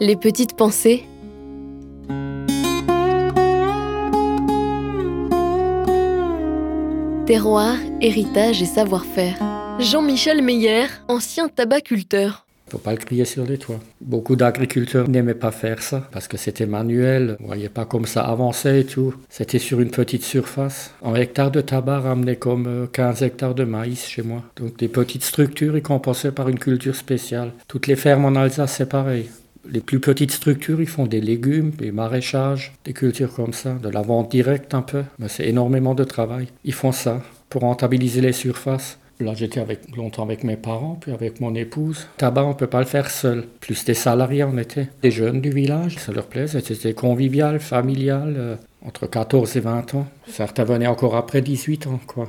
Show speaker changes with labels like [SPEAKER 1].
[SPEAKER 1] Les petites pensées. Terroir, héritage et savoir-faire. Jean-Michel Meyer, ancien tabaculteur.
[SPEAKER 2] Faut pas le crier sur les toits. Beaucoup d'agriculteurs n'aimaient pas faire ça parce que c'était manuel. Vous voyez pas comme ça avancer et tout. C'était sur une petite surface. Un hectare de tabac ramenait comme 15 euh, hectares de maïs chez moi. Donc des petites structures y compensaient par une culture spéciale. Toutes les fermes en Alsace, c'est pareil. Les plus petites structures, ils font des légumes, des maraîchages, des cultures comme ça, de la vente directe un peu. Mais c'est énormément de travail. Ils font ça pour rentabiliser les surfaces. Là, j'étais avec, longtemps avec mes parents, puis avec mon épouse. Tabac, on ne peut pas le faire seul. Plus des salariés, on était des jeunes du village. Ça leur plaisait. C'était convivial, familial, euh, entre 14 et 20 ans. Certains venaient encore après 18 ans, quoi.